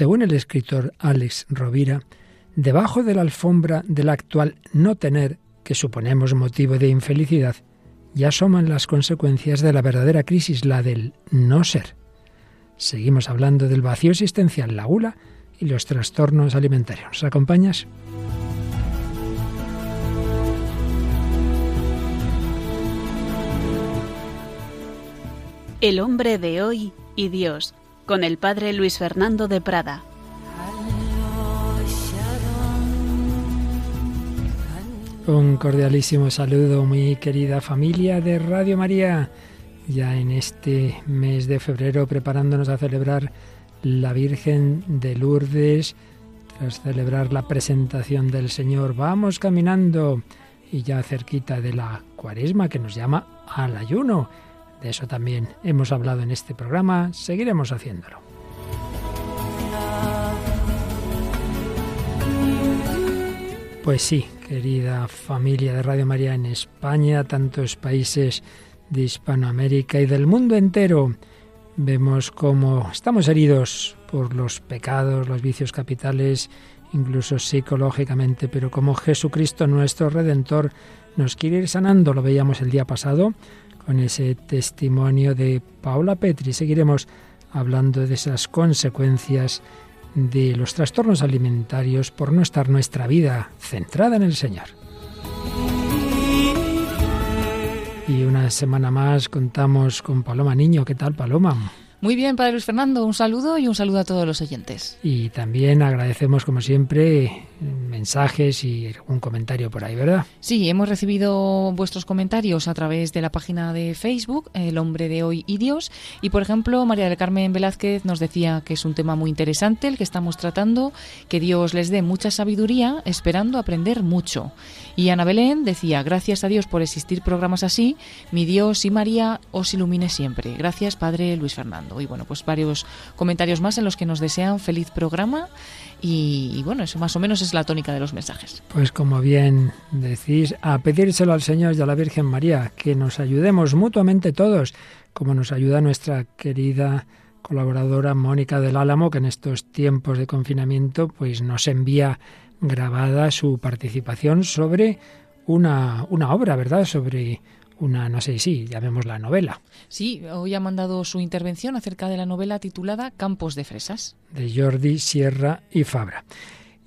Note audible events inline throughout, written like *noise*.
Según el escritor Alex Rovira, debajo de la alfombra del actual no tener, que suponemos motivo de infelicidad, ya asoman las consecuencias de la verdadera crisis, la del no ser. Seguimos hablando del vacío existencial, la gula y los trastornos alimentarios. ¿Nos acompañas? El hombre de hoy y Dios, con el padre Luis Fernando de Prada. Un cordialísimo saludo, muy querida familia de Radio María. Ya en este mes de febrero preparándonos a celebrar la Virgen de Lourdes, tras celebrar la presentación del Señor. Vamos caminando y ya cerquita de la cuaresma que nos llama al ayuno de eso también hemos hablado en este programa, seguiremos haciéndolo. Pues sí, querida familia de Radio María en España, tantos países de Hispanoamérica y del mundo entero, vemos cómo estamos heridos por los pecados, los vicios capitales, incluso psicológicamente, pero como Jesucristo nuestro Redentor nos quiere ir sanando, lo veíamos el día pasado con ese testimonio de Paula Petri. Seguiremos hablando de esas consecuencias de los trastornos alimentarios por no estar nuestra vida centrada en el Señor. Y una semana más contamos con Paloma Niño. ¿Qué tal, Paloma? Muy bien, Padre Luis Fernando, un saludo y un saludo a todos los oyentes. Y también agradecemos, como siempre, mensajes y algún comentario por ahí, ¿verdad? Sí, hemos recibido vuestros comentarios a través de la página de Facebook, El hombre de hoy y Dios. Y, por ejemplo, María del Carmen Velázquez nos decía que es un tema muy interesante el que estamos tratando, que Dios les dé mucha sabiduría, esperando aprender mucho. Y Ana Belén decía, gracias a Dios por existir programas así, mi Dios y María os ilumine siempre. Gracias, Padre Luis Fernando. Y bueno, pues varios comentarios más en los que nos desean feliz programa. Y, bueno, eso más o menos es la tónica de los mensajes. Pues como bien decís, a pedírselo al Señor y a la Virgen María, que nos ayudemos mutuamente todos, como nos ayuda nuestra querida colaboradora Mónica del Álamo, que en estos tiempos de confinamiento pues nos envía grabada su participación sobre una, una obra, ¿verdad? Sobre una, no sé si la novela. Sí, hoy ha mandado su intervención acerca de la novela titulada Campos de Fresas. De Jordi Sierra y Fabra.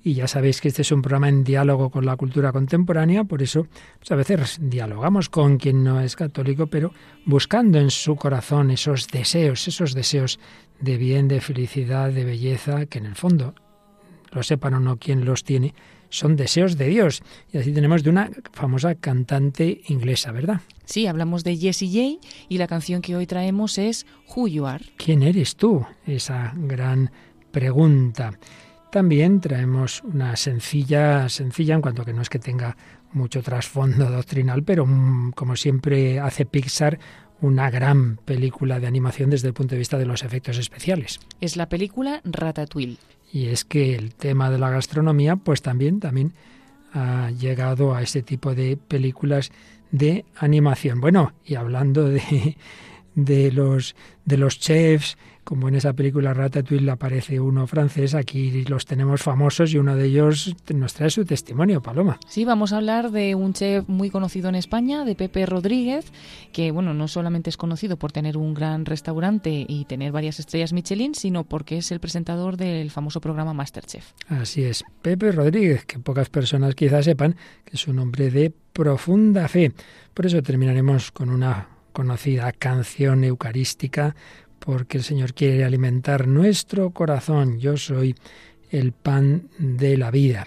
Y ya sabéis que este es un programa en diálogo con la cultura contemporánea, por eso pues a veces dialogamos con quien no es católico, pero buscando en su corazón esos deseos, esos deseos de bien, de felicidad, de belleza, que en el fondo, lo sepan o no quien los tiene, son deseos de Dios. Y así tenemos de una famosa cantante inglesa, ¿verdad? Sí, hablamos de Jessie J y la canción que hoy traemos es Who You Are. ¿Quién eres tú? Esa gran pregunta. También traemos una sencilla, sencilla en cuanto a que no es que tenga mucho trasfondo doctrinal, pero mm, como siempre hace Pixar, una gran película de animación desde el punto de vista de los efectos especiales. Es la película Ratatouille. Y es que el tema de la gastronomía, pues también, también ha llegado a ese tipo de películas de animación. Bueno, y hablando de, de los de los chefs como en esa película Ratatouille aparece uno francés, aquí los tenemos famosos y uno de ellos nos trae su testimonio, Paloma. Sí, vamos a hablar de un chef muy conocido en España, de Pepe Rodríguez, que bueno, no solamente es conocido por tener un gran restaurante y tener varias estrellas Michelin, sino porque es el presentador del famoso programa Masterchef. Así es, Pepe Rodríguez, que pocas personas quizás sepan que es un hombre de profunda fe. Por eso terminaremos con una conocida canción eucarística porque el Señor quiere alimentar nuestro corazón. Yo soy el pan de la vida.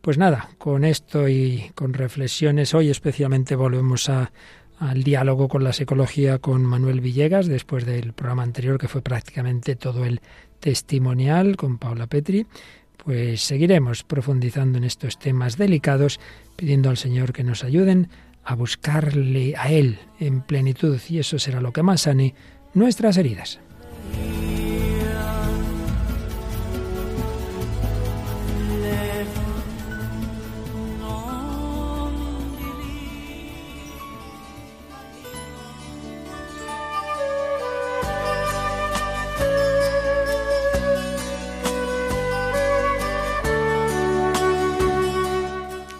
Pues nada, con esto y con reflexiones, hoy especialmente volvemos a, al diálogo con la psicología con Manuel Villegas, después del programa anterior que fue prácticamente todo el testimonial con Paula Petri. Pues seguiremos profundizando en estos temas delicados, pidiendo al Señor que nos ayuden a buscarle a Él en plenitud y eso será lo que más sane nuestras heridas.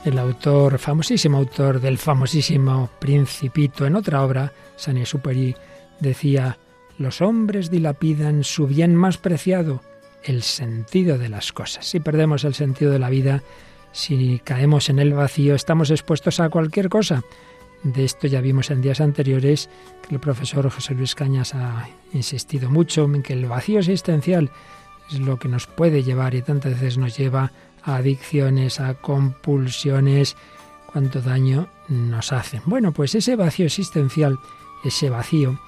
El autor, famosísimo autor del famosísimo Principito, en otra obra, San Superi decía, los hombres dilapidan su bien más preciado, el sentido de las cosas. Si perdemos el sentido de la vida, si caemos en el vacío, estamos expuestos a cualquier cosa. De esto ya vimos en días anteriores que el profesor José Luis Cañas ha insistido mucho en que el vacío existencial es lo que nos puede llevar y tantas veces nos lleva a adicciones, a compulsiones, cuánto daño nos hacen. Bueno, pues ese vacío existencial, ese vacío,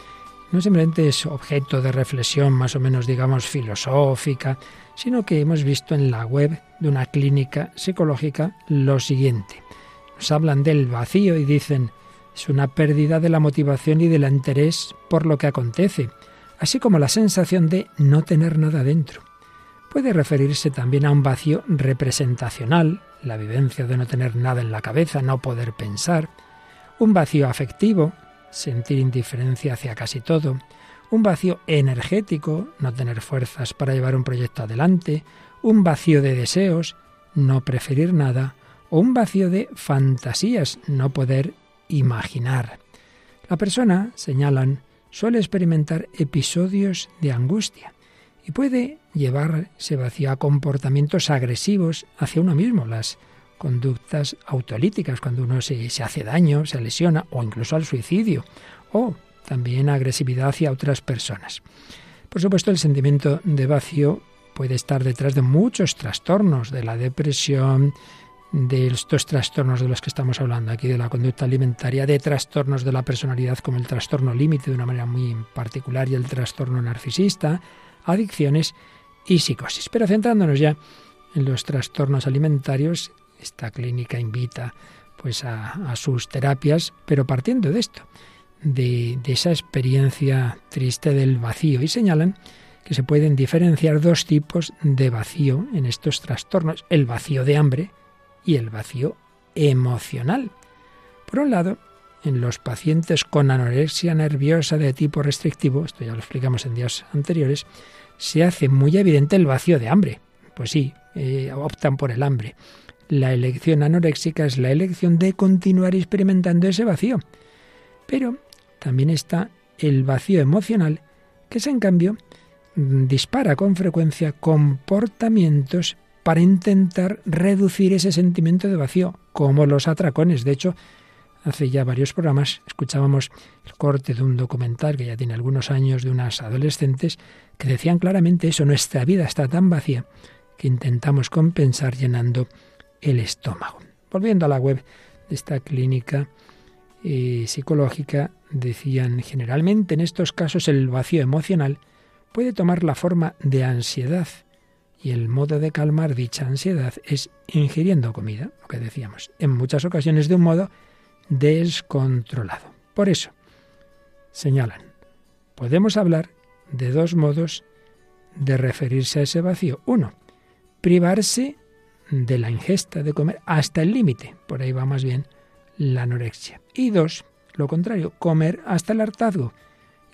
no simplemente es objeto de reflexión más o menos, digamos, filosófica, sino que hemos visto en la web de una clínica psicológica lo siguiente. Nos hablan del vacío y dicen, es una pérdida de la motivación y del interés por lo que acontece, así como la sensación de no tener nada dentro. Puede referirse también a un vacío representacional, la vivencia de no tener nada en la cabeza, no poder pensar, un vacío afectivo, sentir indiferencia hacia casi todo, un vacío energético, no tener fuerzas para llevar un proyecto adelante, un vacío de deseos, no preferir nada, o un vacío de fantasías, no poder imaginar. La persona, señalan, suele experimentar episodios de angustia y puede llevarse vacío a comportamientos agresivos hacia uno mismo, las conductas autolíticas, cuando uno se, se, hace daño, se lesiona, o incluso al suicidio, o también agresividad hacia otras personas. Por supuesto, el sentimiento de vacío puede estar detrás de muchos trastornos, de la depresión, de estos trastornos de los que estamos hablando aquí, de la conducta alimentaria, de trastornos de la personalidad como el trastorno límite de una manera muy particular y el trastorno narcisista, adicciones y psicosis. Pero centrándonos ya en los trastornos alimentarios, esta clínica invita pues a, sus terapias, pero partiendo de esto, de, de esa experiencia triste del vacío y señalan que se pueden diferenciar dos tipos de vacío en estos trastornos, el vacío de hambre y el vacío emocional. Por un lado, en los pacientes con anorexia nerviosa de tipo restrictivo, esto ya lo explicamos en días anteriores, se hace muy evidente el vacío de hambre. Pues sí, eh, optan por el hambre. La elección anoréxica es la elección de continuar experimentando ese vacío. Pero también está el vacío emocional, que es en cambio dispara con frecuencia comportamientos para intentar reducir ese sentimiento de vacío, como los atracones. De hecho, hace ya varios programas escuchábamos el corte de un documental que ya tiene algunos años de unas adolescentes que decían claramente eso, nuestra vida está tan vacía que intentamos compensar llenando el estómago. Volviendo a la web de esta clínica eh, psicológica, decían generalmente en estos casos el vacío emocional puede tomar la forma de ansiedad y el modo de calmar dicha ansiedad es ingiriendo comida, lo que decíamos, en muchas ocasiones de un modo descontrolado. Por eso, señalan, podemos hablar de dos modos de referirse a ese vacío. Uno, privarse de la ingesta de comer hasta el límite, por ahí va más bien la anorexia. Y dos, lo contrario, comer hasta el hartazgo.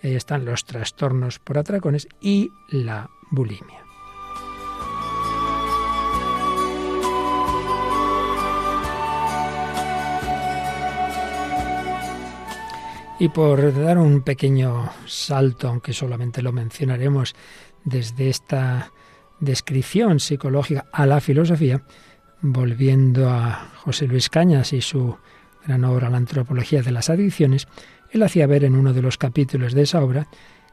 Ahí están los trastornos por atracones y la bulimia. Y por dar un pequeño salto, aunque solamente lo mencionaremos desde esta descripción psicológica a la filosofía, volviendo a José Luis Cañas y su gran obra La antropología de las adicciones, él hacía ver en uno de los capítulos de esa obra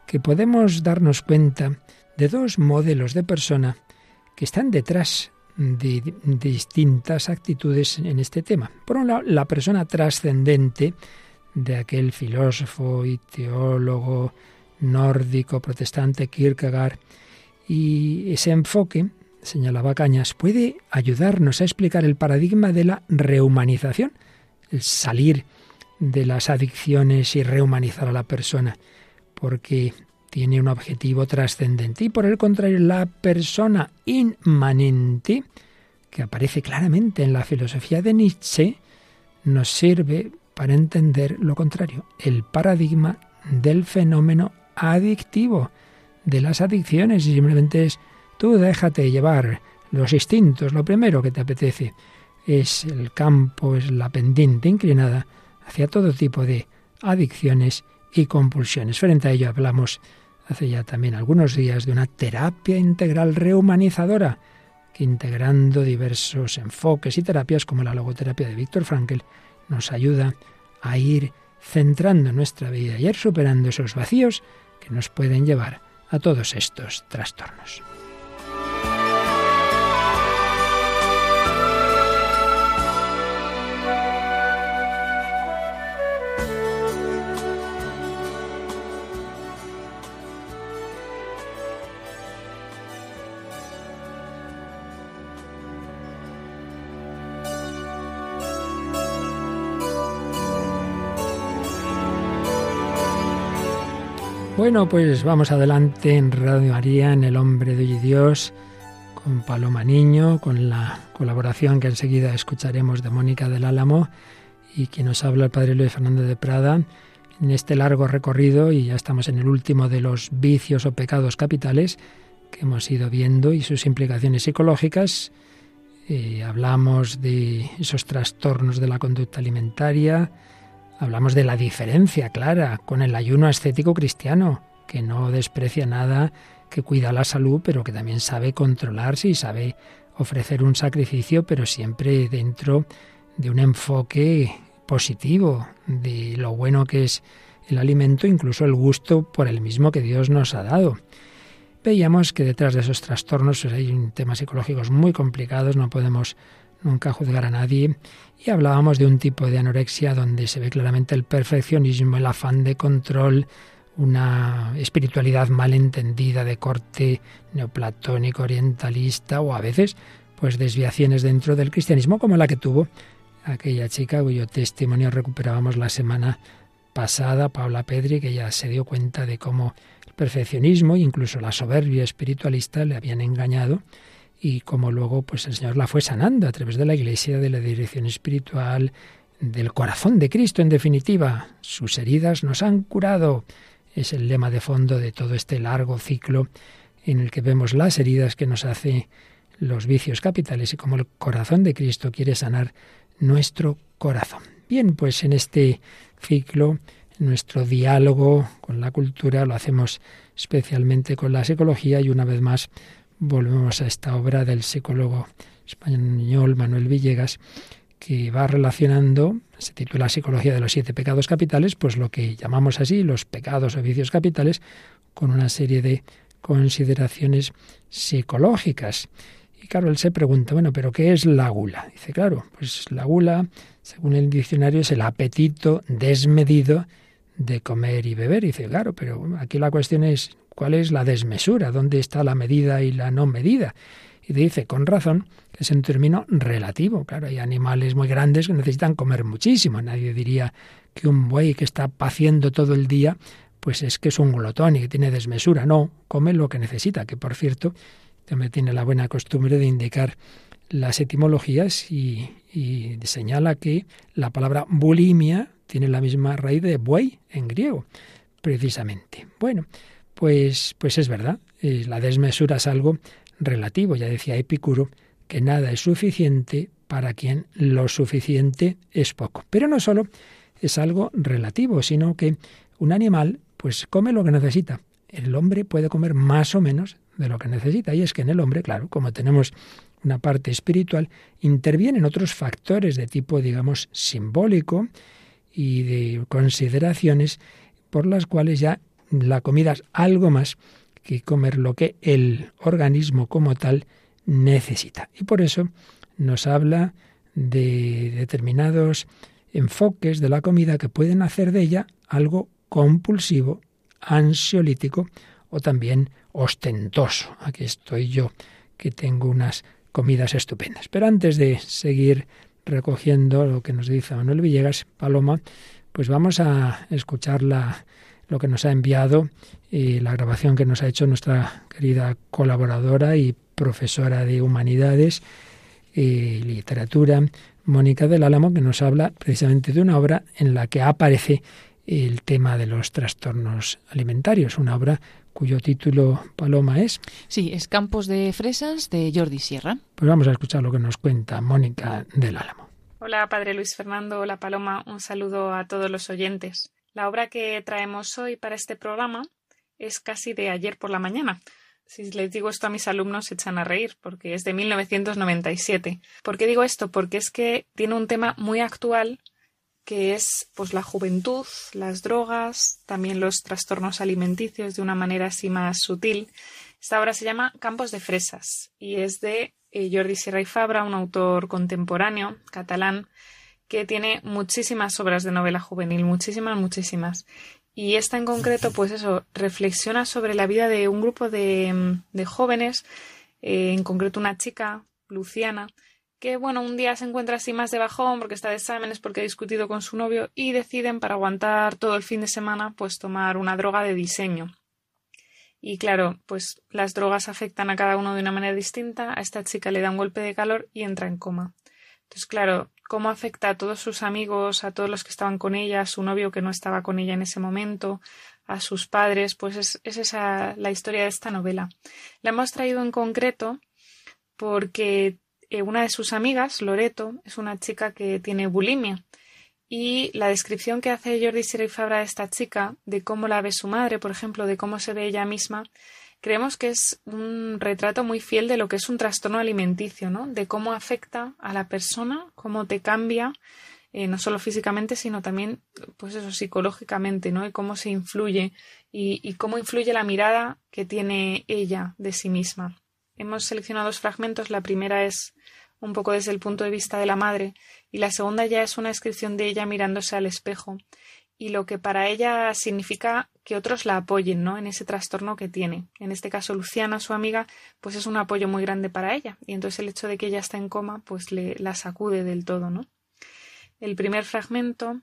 que podemos darnos cuenta de dos modelos de persona que están detrás de, distintas actitudes en este tema. Por un lado, la persona trascendente, de aquel filósofo y teólogo nórdico protestante Kierkegaard. Y ese enfoque, señalaba Cañas, puede ayudarnos a explicar el paradigma de la rehumanización, el salir de las adicciones y rehumanizar a la persona, porque tiene un objetivo trascendente. Y por el contrario, la persona inmanente, que aparece claramente en la filosofía de Nietzsche, nos sirve para entender lo contrario, el paradigma del fenómeno adictivo, de las adicciones, y simplemente es tú déjate llevar los instintos, lo primero que te apetece, es el campo, es la pendiente inclinada hacia todo tipo de adicciones y compulsiones. Frente a ello hablamos hace ya también algunos días de una terapia integral rehumanizadora, que integrando diversos enfoques y terapias como la logoterapia de Víctor Frankl nos ayuda a ir centrando nuestra vida y ir superando esos vacíos que nos pueden llevar a todos estos trastornos. Bueno, pues vamos adelante en Radio María, en El Hombre de Hoy Dios, con Paloma Niño, con la colaboración que enseguida escucharemos de Mónica del Álamo y quien nos habla el Padre Luis Fernando de Prada en este largo recorrido y ya estamos en el último de los vicios o pecados capitales que hemos ido viendo y sus implicaciones psicológicas. Eh, hablamos de esos trastornos de la conducta alimentaria, Hablamos de la diferencia clara con el ayuno ascético cristiano, que no desprecia nada, que cuida la salud, pero que también sabe controlarse y sabe ofrecer un sacrificio, pero siempre dentro de un enfoque positivo, de lo bueno que es el alimento, incluso el gusto por el mismo que Dios nos ha dado. Veíamos que detrás de esos trastornos hay temas psicológicos muy complicados, no podemos nunca juzgar a nadie. Y hablábamos de un tipo de anorexia donde se ve claramente el perfeccionismo, el afán de control, una espiritualidad mal entendida de corte neoplatónico, orientalista o a veces pues desviaciones dentro del cristianismo como la que tuvo aquella chica cuyo testimonio recuperábamos la semana pasada, Paula Pedri, que ya se dio cuenta de cómo el perfeccionismo incluso la soberbia espiritualista le habían engañado y como luego pues el Señor la fue sanando a través de la Iglesia, de la dirección espiritual, del corazón de Cristo en definitiva. Sus heridas nos han curado. Es el lema de fondo de todo este largo ciclo en el que vemos las heridas que nos hace los vicios capitales y como el corazón de Cristo quiere sanar nuestro corazón. Bien, pues en este ciclo, nuestro diálogo con la cultura lo hacemos especialmente con la psicología y una vez más volvemos a esta obra del psicólogo español Manuel Villegas, que va relacionando, se titula Psicología de los siete pecados capitales, pues lo que llamamos así los pecados o vicios capitales, con una serie de consideraciones psicológicas. Y claro, él se pregunta, bueno, pero ¿qué es la gula? Dice, claro, pues la gula, según el diccionario, es el apetito desmedido de comer y beber. Dice, claro, pero aquí la cuestión es ¿Cuál es la desmesura? ¿Dónde está la medida y la no medida? Y dice, con razón, que es un término relativo. Claro, hay animales muy grandes que necesitan comer muchísimo. Nadie diría que un buey que está paciendo todo el día, pues es que es un glotón y que tiene desmesura. No, come lo que necesita, que por cierto, también tiene la buena costumbre de indicar las etimologías y, y señala que la palabra bulimia tiene la misma raíz de buey en griego, precisamente. Bueno, pues, pues es verdad, eh, la desmesura es algo relativo. Ya decía Epicuro que nada es suficiente para quien lo suficiente es poco. Pero no solo es algo relativo, sino que un animal pues come lo que necesita. El hombre puede comer más o menos de lo que necesita. Y es que en el hombre, claro, como tenemos una parte espiritual, intervienen otros factores de tipo, digamos, simbólico y de consideraciones por las cuales ya la comida es algo más que comer lo que el organismo como tal necesita. Y por eso nos habla de determinados enfoques de la comida que pueden hacer de ella algo compulsivo, ansiolítico o también ostentoso. Aquí estoy yo, que tengo unas comidas estupendas. Pero antes de seguir recogiendo lo que nos dice Manuel Villegas, Paloma, pues vamos a escuchar la lo que nos ha enviado y la grabación que nos ha hecho nuestra querida colaboradora y profesora de humanidades y literatura, Mónica del Álamo, que nos habla precisamente de una obra en la que aparece el tema de los trastornos alimentarios, una obra cuyo título Paloma es. Sí, es Campos de Fresas de Jordi Sierra. Pues vamos a escuchar lo que nos cuenta Mónica del Álamo. Hola, Padre Luis Fernando. Hola, Paloma. Un saludo a todos los oyentes. La obra que traemos hoy para este programa es casi de ayer por la mañana. Si les digo esto a mis alumnos se echan a reír porque es de 1997. ¿Por qué digo esto? Porque es que tiene un tema muy actual que es pues la juventud, las drogas, también los trastornos alimenticios de una manera así más sutil. Esta obra se llama Campos de Fresas y es de eh, Jordi Sierra y Fabra, un autor contemporáneo catalán que tiene muchísimas obras de novela juvenil, muchísimas, muchísimas. Y esta en concreto, pues eso, reflexiona sobre la vida de un grupo de, jóvenes, eh, en concreto una chica, Luciana, que bueno, un día se encuentra así más de bajón porque está de exámenes, porque ha discutido con su novio y deciden para aguantar todo el fin de semana pues tomar una droga de diseño. Y claro, pues las drogas afectan a cada uno de una manera distinta, a esta chica le da un golpe de calor y entra en coma. Entonces, claro, cómo afecta a todos sus amigos, a todos los que estaban con ella, a su novio que no estaba con ella en ese momento, a sus padres, pues es, es esa la historia de esta novela. La hemos traído en concreto porque eh, una de sus amigas, Loreto, es una chica que tiene bulimia. Y la descripción que hace Jordi Sierra Fabra de esta chica, de cómo la ve su madre, por ejemplo, de cómo se ve ella misma, creemos que es un retrato muy fiel de lo que es un trastorno alimenticio, ¿no? De cómo afecta a la persona, cómo te cambia, eh, no solo físicamente, sino también, pues eso, psicológicamente, ¿no? Y cómo se influye y, y cómo influye la mirada que tiene ella de sí misma. Hemos seleccionado dos fragmentos. La primera es un poco desde el punto de vista de la madre y la segunda ya es una descripción de ella mirándose al espejo y lo que para ella significa que otros la apoyen, ¿no? En ese trastorno que tiene. En este caso, Luciana, su amiga, pues es un apoyo muy grande para ella. Y entonces el hecho de que ella está en coma, pues le la sacude del todo, ¿no? El primer fragmento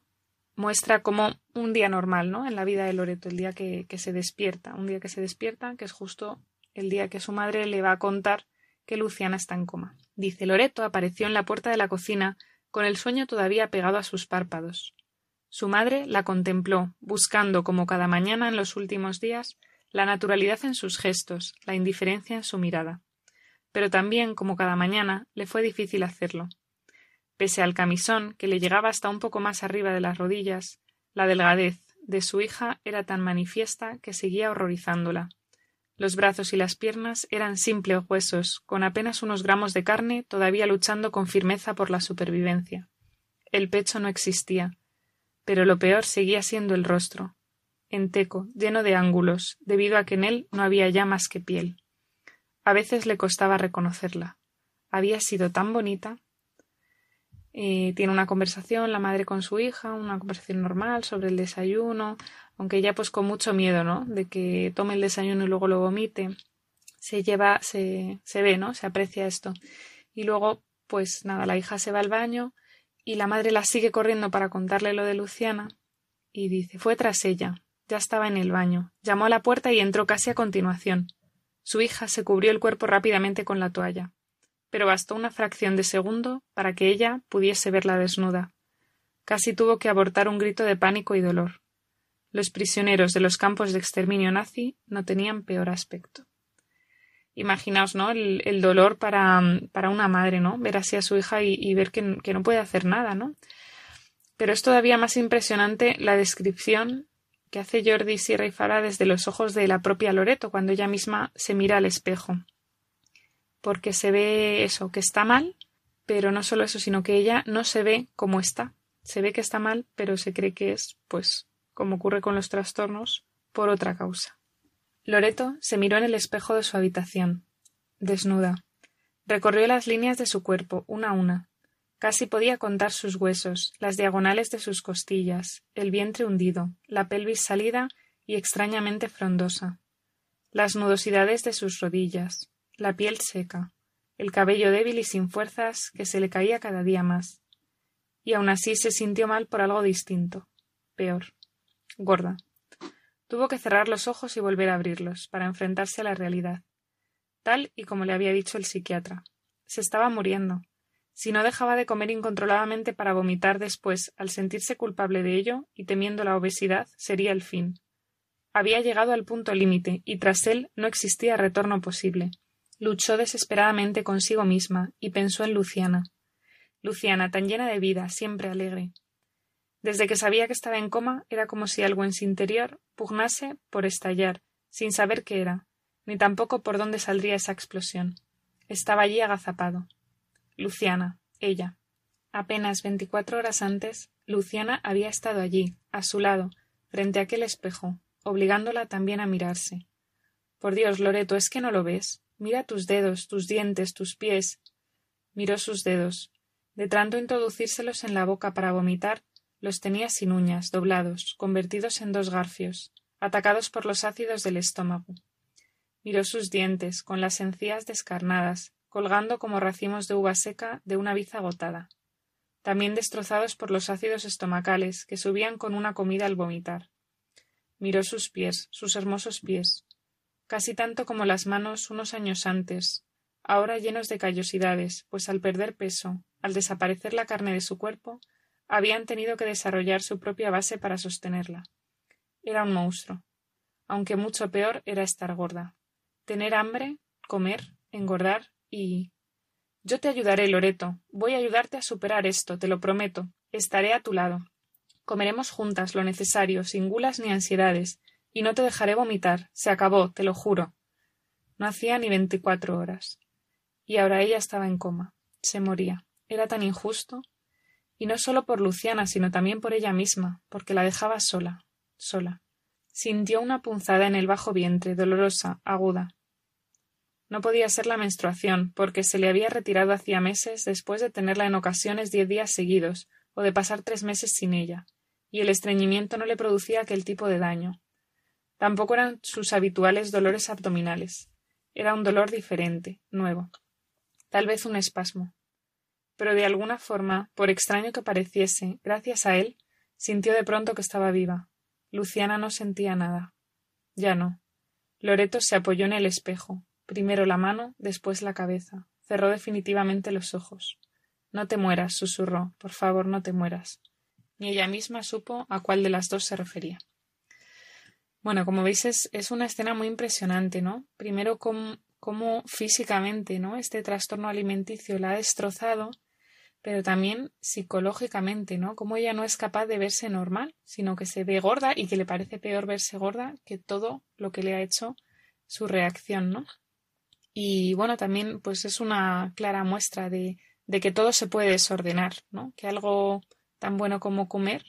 muestra como un día normal, ¿no? En la vida de Loreto, el día que, que se despierta, un día que se despierta, que es justo el día que su madre le va a contar que Luciana está en coma. Dice Loreto apareció en la puerta de la cocina con el sueño todavía pegado a sus párpados. Su madre la contempló, buscando, como cada mañana en los últimos días, la naturalidad en sus gestos, la indiferencia en su mirada. Pero también, como cada mañana, le fue difícil hacerlo. Pese al camisón, que le llegaba hasta un poco más arriba de las rodillas, la delgadez de su hija era tan manifiesta que seguía horrorizándola. Los brazos y las piernas eran simples huesos, con apenas unos gramos de carne todavía luchando con firmeza por la supervivencia. El pecho no existía, pero lo peor seguía siendo el rostro, enteco, lleno de ángulos, debido a que en él no había ya más que piel. A veces le costaba reconocerla. Había sido tan bonita. Eh, tiene una conversación la madre con su hija, una conversación normal sobre el desayuno, aunque ya pues con mucho miedo, ¿no? De que tome el desayuno y luego lo vomite. Se lleva, se, se ve, ¿no? Se aprecia esto. Y luego, pues nada, la hija se va al baño y la madre la sigue corriendo para contarle lo de Luciana y dice fue tras ella. Ya estaba en el baño. Llamó a la puerta y entró casi a continuación. Su hija se cubrió el cuerpo rápidamente con la toalla. Pero bastó una fracción de segundo para que ella pudiese verla desnuda. Casi tuvo que abortar un grito de pánico y dolor. Los prisioneros de los campos de exterminio nazi no tenían peor aspecto. Imaginaos, ¿no? El, dolor para, para, una madre, ¿no? Ver así a su hija y, ver que, no puede hacer nada, ¿no? Pero es todavía más impresionante la descripción que hace Jordi Sierra y Fara desde los ojos de la propia Loreto cuando ella misma se mira al espejo. Porque se ve eso, que está mal, pero no solo eso, sino que ella no se ve como está. Se ve que está mal, pero se cree que es, pues, como ocurre con los trastornos, por otra causa. Loreto se miró en el espejo de su habitación, desnuda. Recorrió las líneas de su cuerpo, una a una. Casi podía contar sus huesos, las diagonales de sus costillas, el vientre hundido, la pelvis salida y extrañamente frondosa, las nudosidades de sus rodillas, la piel seca, el cabello débil y sin fuerzas que se le caía cada día más. Y aun así se sintió mal por algo distinto, peor gorda. Tuvo que cerrar los ojos y volver a abrirlos, para enfrentarse a la realidad. Tal y como le había dicho el psiquiatra. Se estaba muriendo. Si no dejaba de comer incontroladamente para vomitar después, al sentirse culpable de ello y temiendo la obesidad, sería el fin. Había llegado al punto límite, y tras él no existía retorno posible. Luchó desesperadamente consigo misma, y pensó en Luciana. Luciana, tan llena de vida, siempre alegre. Desde que sabía que estaba en coma, era como si algo en su interior pugnase por estallar, sin saber qué era, ni tampoco por dónde saldría esa explosión. Estaba allí agazapado. Luciana, ella. Apenas veinticuatro horas antes, Luciana había estado allí, a su lado, frente a aquel espejo, obligándola también a mirarse. Por Dios, Loreto, ¿es que no lo ves? Mira tus dedos, tus dientes, tus pies. Miró sus dedos. De tanto introducírselos en la boca para vomitar, los tenía sin uñas, doblados, convertidos en dos garfios, atacados por los ácidos del estómago. Miró sus dientes, con las encías descarnadas, colgando como racimos de uva seca de una biza agotada también destrozados por los ácidos estomacales que subían con una comida al vomitar. Miró sus pies, sus hermosos pies, casi tanto como las manos unos años antes, ahora llenos de callosidades, pues al perder peso, al desaparecer la carne de su cuerpo, habían tenido que desarrollar su propia base para sostenerla. Era un monstruo. Aunque mucho peor era estar gorda. Tener hambre, comer, engordar y yo te ayudaré, Loreto. Voy a ayudarte a superar esto, te lo prometo. Estaré a tu lado. Comeremos juntas lo necesario, sin gulas ni ansiedades, y no te dejaré vomitar. Se acabó, te lo juro. No hacía ni veinticuatro horas. Y ahora ella estaba en coma. Se moría. Era tan injusto. Y no solo por Luciana, sino también por ella misma, porque la dejaba sola, sola. Sintió una punzada en el bajo vientre, dolorosa, aguda. No podía ser la menstruación, porque se le había retirado hacía meses después de tenerla en ocasiones diez días seguidos, o de pasar tres meses sin ella, y el estreñimiento no le producía aquel tipo de daño. Tampoco eran sus habituales dolores abdominales. Era un dolor diferente, nuevo. Tal vez un espasmo. Pero de alguna forma, por extraño que pareciese, gracias a él, sintió de pronto que estaba viva. Luciana no sentía nada. Ya no. Loreto se apoyó en el espejo, Primero la mano, después la cabeza. Cerró definitivamente los ojos. No te mueras, susurró. Por favor, no te mueras. Ni ella misma supo a cuál de las dos se refería. Bueno, como veis, es, es una escena muy impresionante, ¿no? Primero, cómo, físicamente, ¿no? Este trastorno alimenticio la ha destrozado, pero también psicológicamente, ¿no? Cómo ella no es capaz de verse normal, sino que se ve gorda y que le parece peor verse gorda que todo lo que le ha hecho su reacción, ¿no? Y bueno, también pues es una clara muestra de, de que todo se puede desordenar, ¿no? Que algo tan bueno como comer,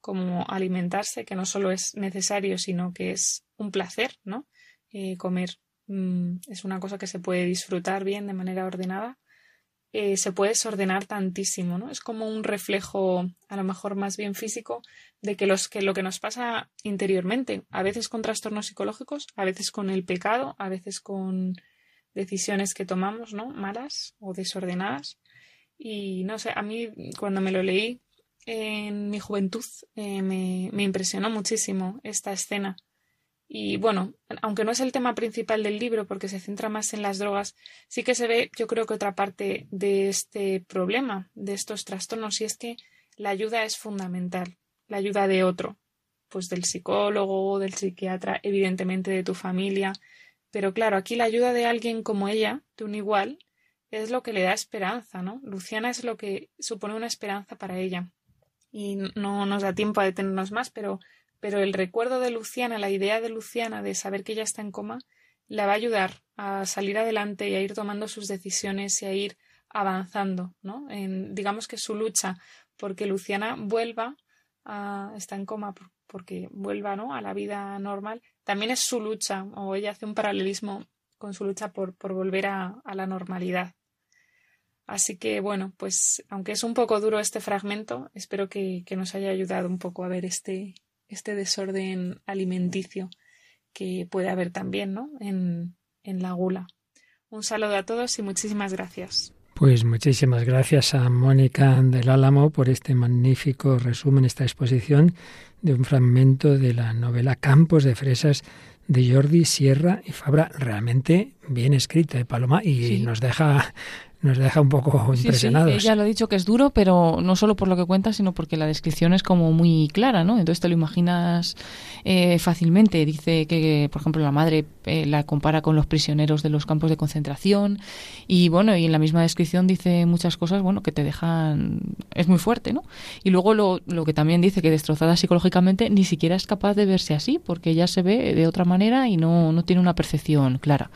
como alimentarse, que no solo es necesario, sino que es un placer, ¿no? Eh, comer mm, es una cosa que se puede disfrutar bien de manera ordenada, eh, se puede desordenar tantísimo, ¿no? Es como un reflejo, a lo mejor más bien físico, de que, los, que lo que nos pasa interiormente, a veces con trastornos psicológicos, a veces con el pecado, a veces con decisiones que tomamos, ¿no? Malas o desordenadas. Y no sé, a mí cuando me lo leí en mi juventud eh, me, me impresionó muchísimo esta escena. Y bueno, aunque no es el tema principal del libro porque se centra más en las drogas, sí que se ve, yo creo que otra parte de este problema, de estos trastornos, y es que la ayuda es fundamental, la ayuda de otro, pues del psicólogo, del psiquiatra, evidentemente de tu familia, pero claro, aquí la ayuda de alguien como ella, de un igual, es lo que le da esperanza, ¿no? Luciana es lo que supone una esperanza para ella. Y no nos da tiempo a detenernos más, pero, pero el recuerdo de Luciana, la idea de Luciana de saber que ella está en coma, la va a ayudar a salir adelante y a ir tomando sus decisiones y a ir avanzando, ¿no? En, digamos que su lucha porque Luciana vuelva a, está en coma porque vuelva, ¿no? A la vida normal, también es su lucha, o ella hace un paralelismo con su lucha por, por volver a, la normalidad. Así que bueno, pues aunque es un poco duro este fragmento, espero que nos haya ayudado un poco a ver este, este desorden alimenticio que puede haber también ¿no? en, en la gula. Un saludo a todos y muchísimas gracias. Pues muchísimas gracias a Mónica del Álamo por este magnífico resumen, esta exposición de un fragmento de la novela Campos de Fresas de Jordi Sierra y Fabra, realmente bien escrita de ¿eh, Paloma, y nos deja nos deja un poco impresionados. Sí, ella lo ha dicho que es duro, pero no solo por lo que cuenta, sino porque la descripción es como muy clara, ¿no? Entonces te lo imaginas eh, fácilmente. Dice que, por ejemplo, la madre eh, la compara con los prisioneros de los campos de concentración y, bueno, y en la misma descripción dice muchas cosas, bueno, que te dejan... es muy fuerte, ¿no? Y luego lo, lo que también dice que destrozada psicológicamente ni siquiera es capaz de verse así, porque ella se ve de otra manera y no, no tiene una percepción clara.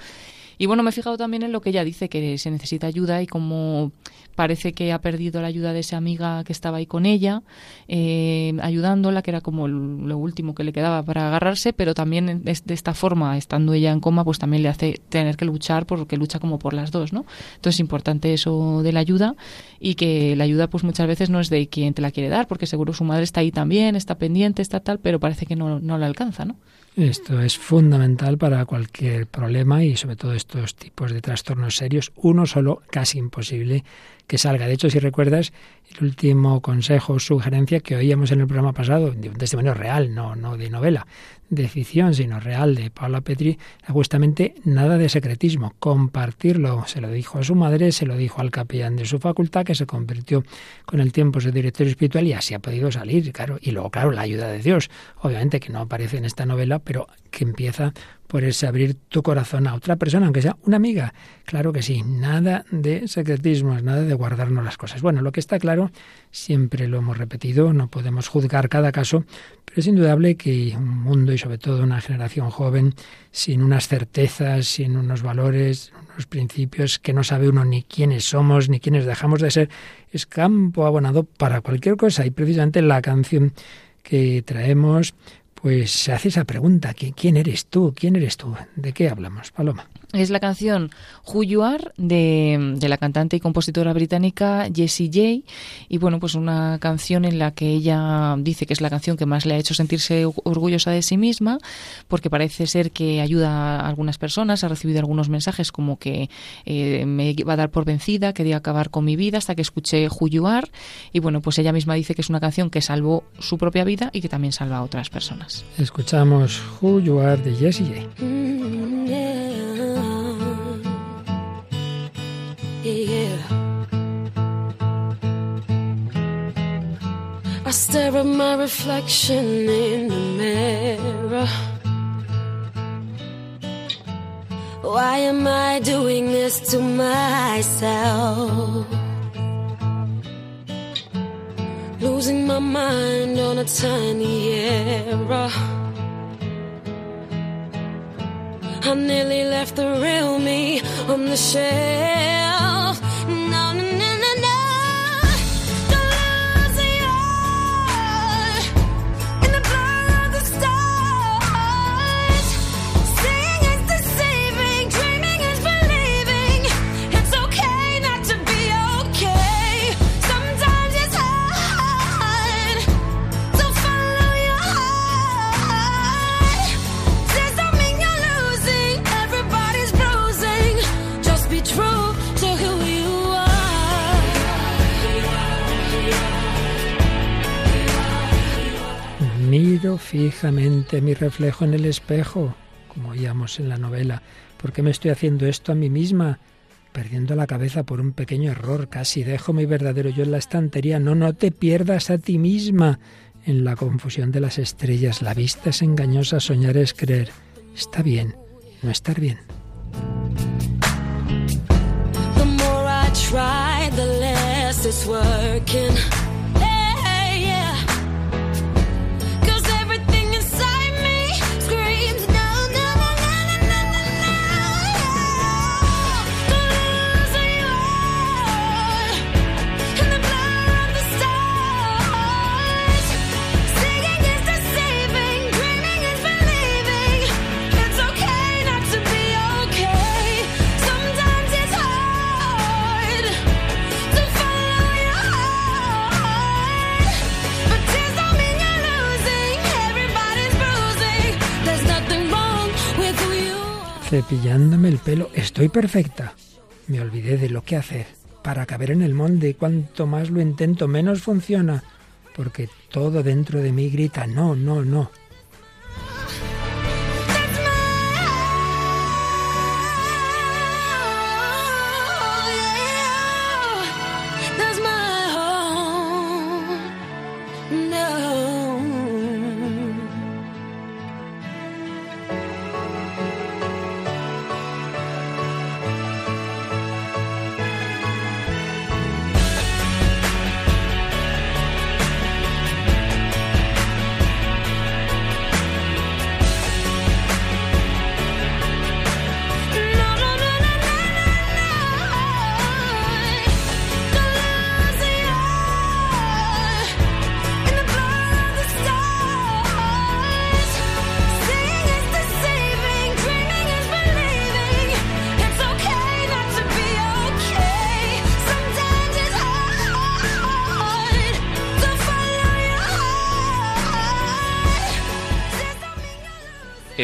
Y bueno, me he fijado también en lo que ella dice, que se necesita ayuda y como parece que ha perdido la ayuda de esa amiga que estaba ahí con ella, eh, ayudándola, que era como lo último que le quedaba para agarrarse, pero también de esta forma, estando ella en coma, pues también le hace tener que luchar porque lucha como por las dos, ¿no? Entonces es importante eso de la ayuda y que la ayuda pues muchas veces no es de quien te la quiere dar, porque seguro su madre está ahí también, está pendiente, está tal, pero parece que no, no la alcanza, ¿no? Esto es fundamental para cualquier problema y sobre todo estos tipos de trastornos serios. Uno solo casi imposible que salga. De hecho, si recuerdas, el último consejo o sugerencia que oíamos en el programa pasado, de un testimonio real, no, no de novela, de ficción, sino real, de Paula Petri, justamente nada de secretismo, compartirlo. Se lo dijo a su madre, se lo dijo al capellán de su facultad, que se convirtió con el tiempo en su director espiritual y así ha podido salir, claro. Y luego, claro, la ayuda de Dios, obviamente que no aparece en esta novela, pero que empieza por abrir tu corazón a otra persona, aunque sea una amiga. Claro que sí, nada de secretismos, nada de guardarnos las cosas. Bueno, lo que está claro, siempre lo hemos repetido, no podemos juzgar cada caso, pero es indudable que un mundo y sobre todo una generación joven sin unas certezas, sin unos valores, unos principios que no sabe uno ni quiénes somos, ni quiénes dejamos de ser, es campo abonado para cualquier cosa. Y precisamente la canción que traemos pues se hace esa pregunta, ¿quién eres tú? ¿Quién eres tú? ¿De qué hablamos, Paloma? Es la canción Who You Are de, de, la cantante y compositora británica Jessie J. Y bueno, pues una canción en la que ella dice que es la canción que más le ha hecho sentirse orgullosa de sí misma, porque parece ser que ayuda a algunas personas. Ha recibido algunos mensajes como que eh, me iba a dar por vencida, quería acabar con mi vida hasta que escuché Who You Are. Y bueno, pues ella misma dice que es una canción que salvó su propia vida y que también salva a otras personas. Escuchamos Who You Are de Jessie J. Mm, yeah. I stare at my reflection in the mirror. Why am I doing this to myself? Losing my mind on a tiny error. I nearly left the real me on the shelf. Mi reflejo en el espejo, como oíamos en la novela. ¿Por qué me estoy haciendo esto a mí misma? Perdiendo la cabeza por un pequeño error, casi dejo mi verdadero yo en la estantería. No, no te pierdas a ti misma. En la confusión de las estrellas, la vista es engañosa, soñar es creer. Está bien, no estar bien. Cepillándome el pelo. Estoy perfecta. Me olvidé de lo que hacer para caber en el molde. Cuanto más lo intento, menos funciona. Porque todo dentro de mí grita, no, no, no.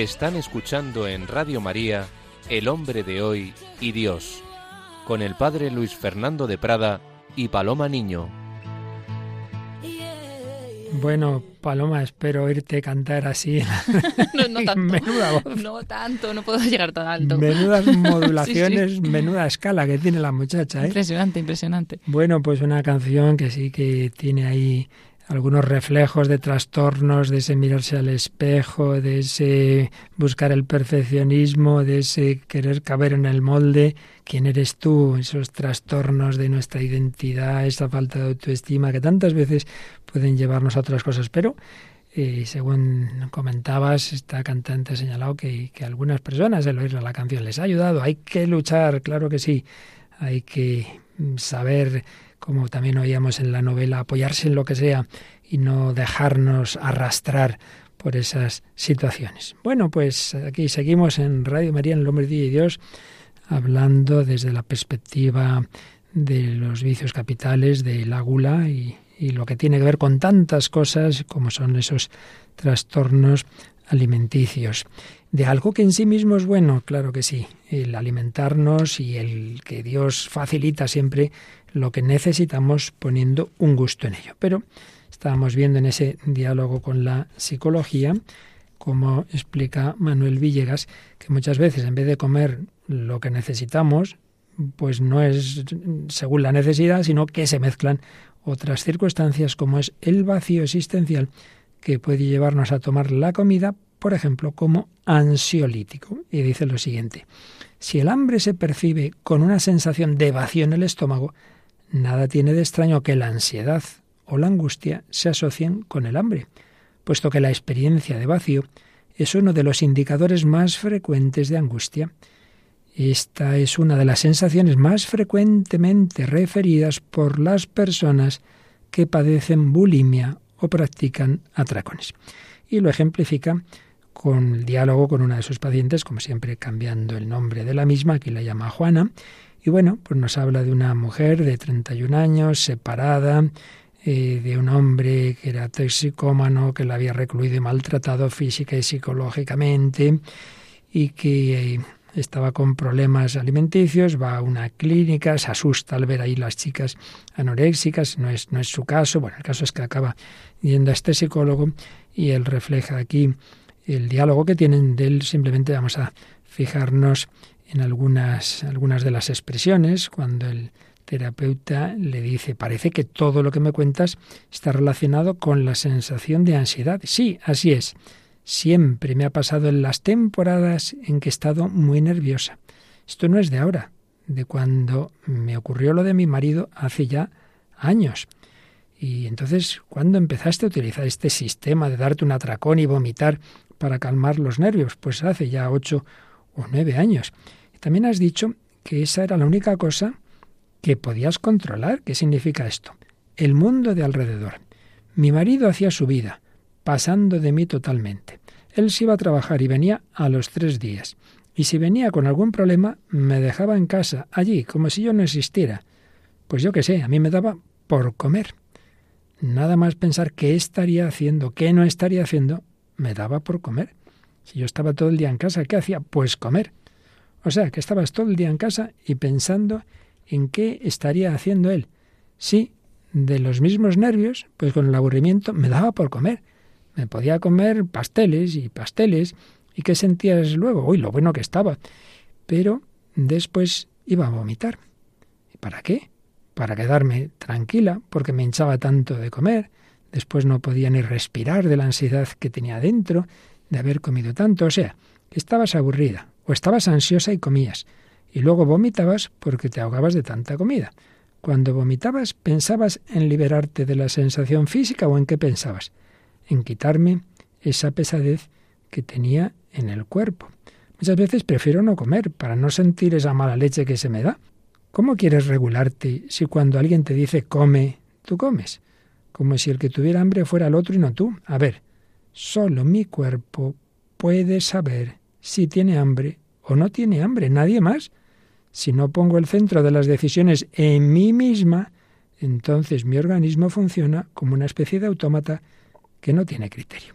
Están escuchando en Radio María El hombre de hoy y Dios, con el padre Luis Fernando de Prada y Paloma Niño. Bueno, Paloma, espero oírte cantar así. *laughs* no, no *laughs* tanto. Menuda voz. No tanto, no puedo llegar tan alto. Menudas modulaciones, *laughs* sí, sí. menuda escala que tiene la muchacha. ¿eh? Impresionante, impresionante. Bueno, pues una canción que sí que tiene ahí algunos reflejos de trastornos, de ese mirarse al espejo, de ese buscar el perfeccionismo, de ese querer caber en el molde, quién eres tú, esos trastornos de nuestra identidad, esa falta de autoestima que tantas veces pueden llevarnos a otras cosas. Pero, eh, según comentabas, esta cantante ha señalado que, que algunas personas el oír la canción les ha ayudado. Hay que luchar, claro que sí. Hay que saber como también oíamos en la novela, apoyarse en lo que sea y no dejarnos arrastrar por esas situaciones. Bueno, pues aquí seguimos en Radio María, en el Hombre de Dios, hablando desde la perspectiva de los vicios capitales, de la gula y, y lo que tiene que ver con tantas cosas como son esos trastornos alimenticios. De algo que en sí mismo es bueno, claro que sí, el alimentarnos y el que Dios facilita siempre lo que necesitamos poniendo un gusto en ello. Pero estábamos viendo en ese diálogo con la psicología, como explica Manuel Villegas, que muchas veces en vez de comer lo que necesitamos, pues no es según la necesidad, sino que se mezclan otras circunstancias como es el vacío existencial que puede llevarnos a tomar la comida, por ejemplo, como ansiolítico. Y dice lo siguiente, si el hambre se percibe con una sensación de vacío en el estómago, Nada tiene de extraño que la ansiedad o la angustia se asocien con el hambre, puesto que la experiencia de vacío es uno de los indicadores más frecuentes de angustia. Esta es una de las sensaciones más frecuentemente referidas por las personas que padecen bulimia o practican atracones. Y lo ejemplifica con el diálogo con una de sus pacientes, como siempre cambiando el nombre de la misma, aquí la llama Juana, y bueno, pues nos habla de una mujer de 31 años, separada, eh, de un hombre que era toxicómano, que la había recluido y maltratado física y psicológicamente, y que eh, estaba con problemas alimenticios, va a una clínica, se asusta al ver ahí las chicas anoréxicas, no es, no es su caso, bueno, el caso es que acaba yendo a este psicólogo y él refleja aquí el diálogo que tienen de él, simplemente vamos a fijarnos en algunas, algunas de las expresiones, cuando el terapeuta le dice, parece que todo lo que me cuentas está relacionado con la sensación de ansiedad. Sí, así es. Siempre me ha pasado en las temporadas en que he estado muy nerviosa. Esto no es de ahora, de cuando me ocurrió lo de mi marido hace ya años. Y entonces, ¿cuándo empezaste a utilizar este sistema de darte un atracón y vomitar para calmar los nervios? Pues hace ya ocho o nueve años. También has dicho que esa era la única cosa que podías controlar. ¿Qué significa esto? El mundo de alrededor. Mi marido hacía su vida, pasando de mí totalmente. Él se iba a trabajar y venía a los tres días. Y si venía con algún problema, me dejaba en casa, allí, como si yo no existiera. Pues yo qué sé, a mí me daba por comer. Nada más pensar qué estaría haciendo, qué no estaría haciendo, me daba por comer. Si yo estaba todo el día en casa, ¿qué hacía? Pues comer. O sea, que estabas todo el día en casa y pensando en qué estaría haciendo él. Sí, de los mismos nervios, pues con el aburrimiento me daba por comer. Me podía comer pasteles y pasteles. ¿Y qué sentías luego? Uy, lo bueno que estaba. Pero después iba a vomitar. ¿Y para qué? Para quedarme tranquila, porque me hinchaba tanto de comer. Después no podía ni respirar de la ansiedad que tenía dentro, de haber comido tanto. O sea, estabas aburrida, o estabas ansiosa y comías, y luego vomitabas porque te ahogabas de tanta comida. Cuando vomitabas, ¿pensabas en liberarte de la sensación física o en qué pensabas? En quitarme esa pesadez que tenía en el cuerpo. Muchas veces prefiero no comer para no sentir esa mala leche que se me da. ¿Cómo quieres regularte si cuando alguien te dice come, tú comes? Como si el que tuviera hambre fuera el otro y no tú. A ver, solo mi cuerpo puede saber si tiene hambre o no tiene hambre, nadie más. Si no pongo el centro de las decisiones en mí misma, entonces mi organismo funciona como una especie de autómata que no tiene criterio.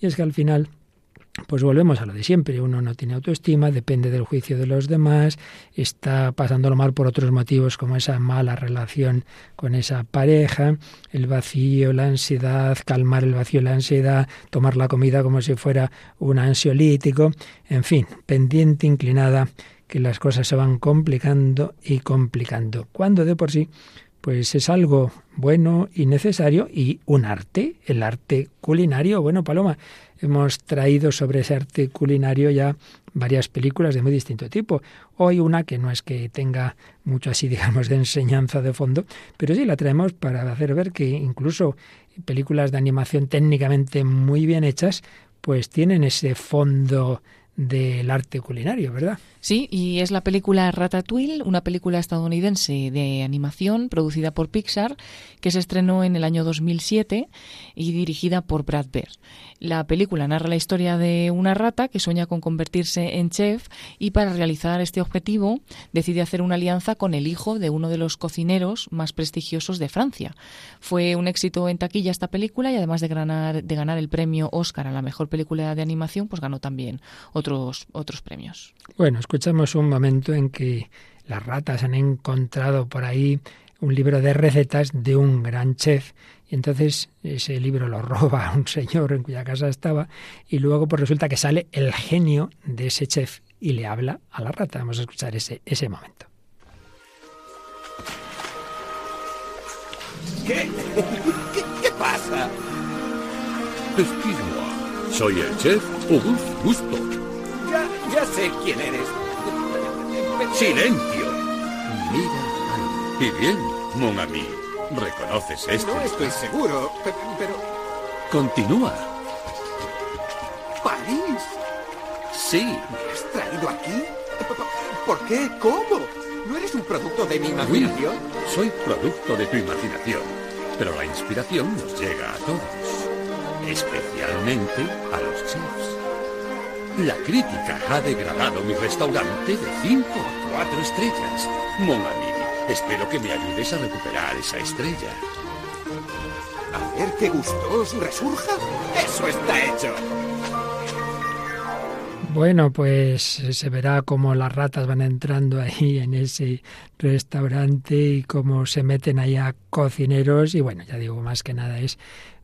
Y es que al final pues volvemos a lo de siempre. Uno no tiene autoestima, depende del juicio de los demás, está pasándolo mal por otros motivos como esa mala relación con esa pareja, el vacío, la ansiedad, calmar el vacío, la ansiedad, tomar la comida como si fuera un ansiolítico, en fin, pendiente, inclinada, que las cosas se van complicando y complicando. Cuando de por sí pues es algo bueno y necesario y un arte, el arte culinario. Bueno, Paloma, hemos traído sobre ese arte culinario ya varias películas de muy distinto tipo. Hoy una que no es que tenga mucho así, *laughs* digamos, de enseñanza de fondo, pero sí la traemos para hacer ver que incluso películas de animación técnicamente muy bien hechas, pues tienen ese fondo del arte culinario, ¿verdad? Sí, y es la película Ratatouille, una película estadounidense de animación producida por Pixar, que se estrenó en el año 2007 y dirigida por Brad Bird. La película narra la historia de una rata que sueña con convertirse en chef y para realizar este objetivo decide hacer una alianza con el hijo de uno de los cocineros más prestigiosos de Francia. Fue un éxito en taquilla esta película y además de ganar, el premio Oscar a la mejor película de animación, pues ganó también otros, otros premios. Bueno, escuchamos un momento en que las ratas han encontrado por ahí un libro de recetas de un gran chef y entonces ese libro lo roba *laughs* un señor en cuya casa estaba y luego pues resulta que sale el genio de ese chef y le habla a la rata. Vamos a escuchar ese, ese momento. ¿Qué? *laughs* ¿Qué, qué pasa? Excuse-moi, soy el chef Auguste Gusto. Ya, ya sé quién eres. ¡Silencio! Mira. Y bien, mon ami. ¿Reconoces esto? No estoy seguro, pe- pero... Continúa. ¿París? Sí. ¿Me has traído aquí? ¿Por qué? ¿Cómo? ¿No eres un producto de mi imaginación? Soy producto de tu imaginación, pero la inspiración nos llega a todos, especialmente a los chefs. La crítica ha degradado mi restaurante de 5 a 4 estrellas. Mon ami, espero que me ayudes a recuperar esa estrella. A ver qué gustos resurja. ¡Eso está hecho! Bueno, pues se verá cómo las ratas van entrando ahí en ese restaurante y cómo se meten ahí a cocineros y bueno, ya digo, más que nada es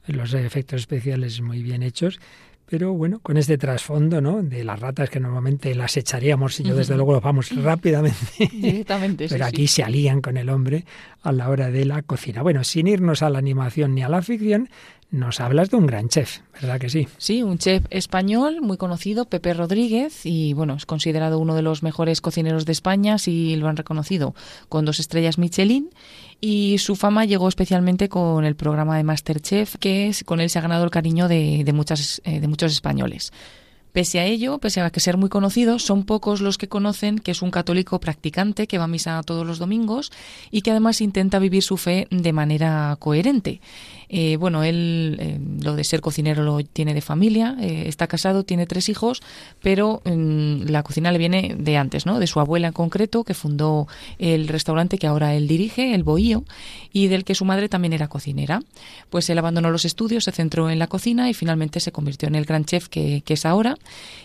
los efectos especiales muy bien hechos. Pero bueno, con este trasfondo, ¿no? De las ratas que normalmente las echaríamos y yo desde luego los vamos *laughs* rápidamente. Directamente, sí, Pero aquí sí. se alían con el hombre a la hora de la cocina. Bueno, sin irnos a la animación ni a la ficción, nos hablas de un gran chef, ¿verdad que sí? Sí, un chef español muy conocido, Pepe Rodríguez, y bueno, es considerado uno de los mejores cocineros de España, si lo han reconocido, con dos estrellas Michelin. Y su fama llegó especialmente con el programa de Masterchef, que es, con él se ha ganado el cariño de, de muchas, eh, de muchos españoles. Pese a ello, pese a que ser muy conocido, son pocos los que conocen que es un católico practicante que va a misa todos los domingos y que además intenta vivir su fe de manera coherente. Eh, bueno, él eh, lo de ser cocinero lo tiene de familia, eh, está casado, tiene tres hijos, pero mm, la cocina le viene de antes, ¿no? De su abuela en concreto, que fundó el restaurante que ahora él dirige, el Bohío, y del que su madre también era cocinera. Pues él abandonó los estudios, se centró en la cocina y finalmente se convirtió en el gran chef que, que es ahora.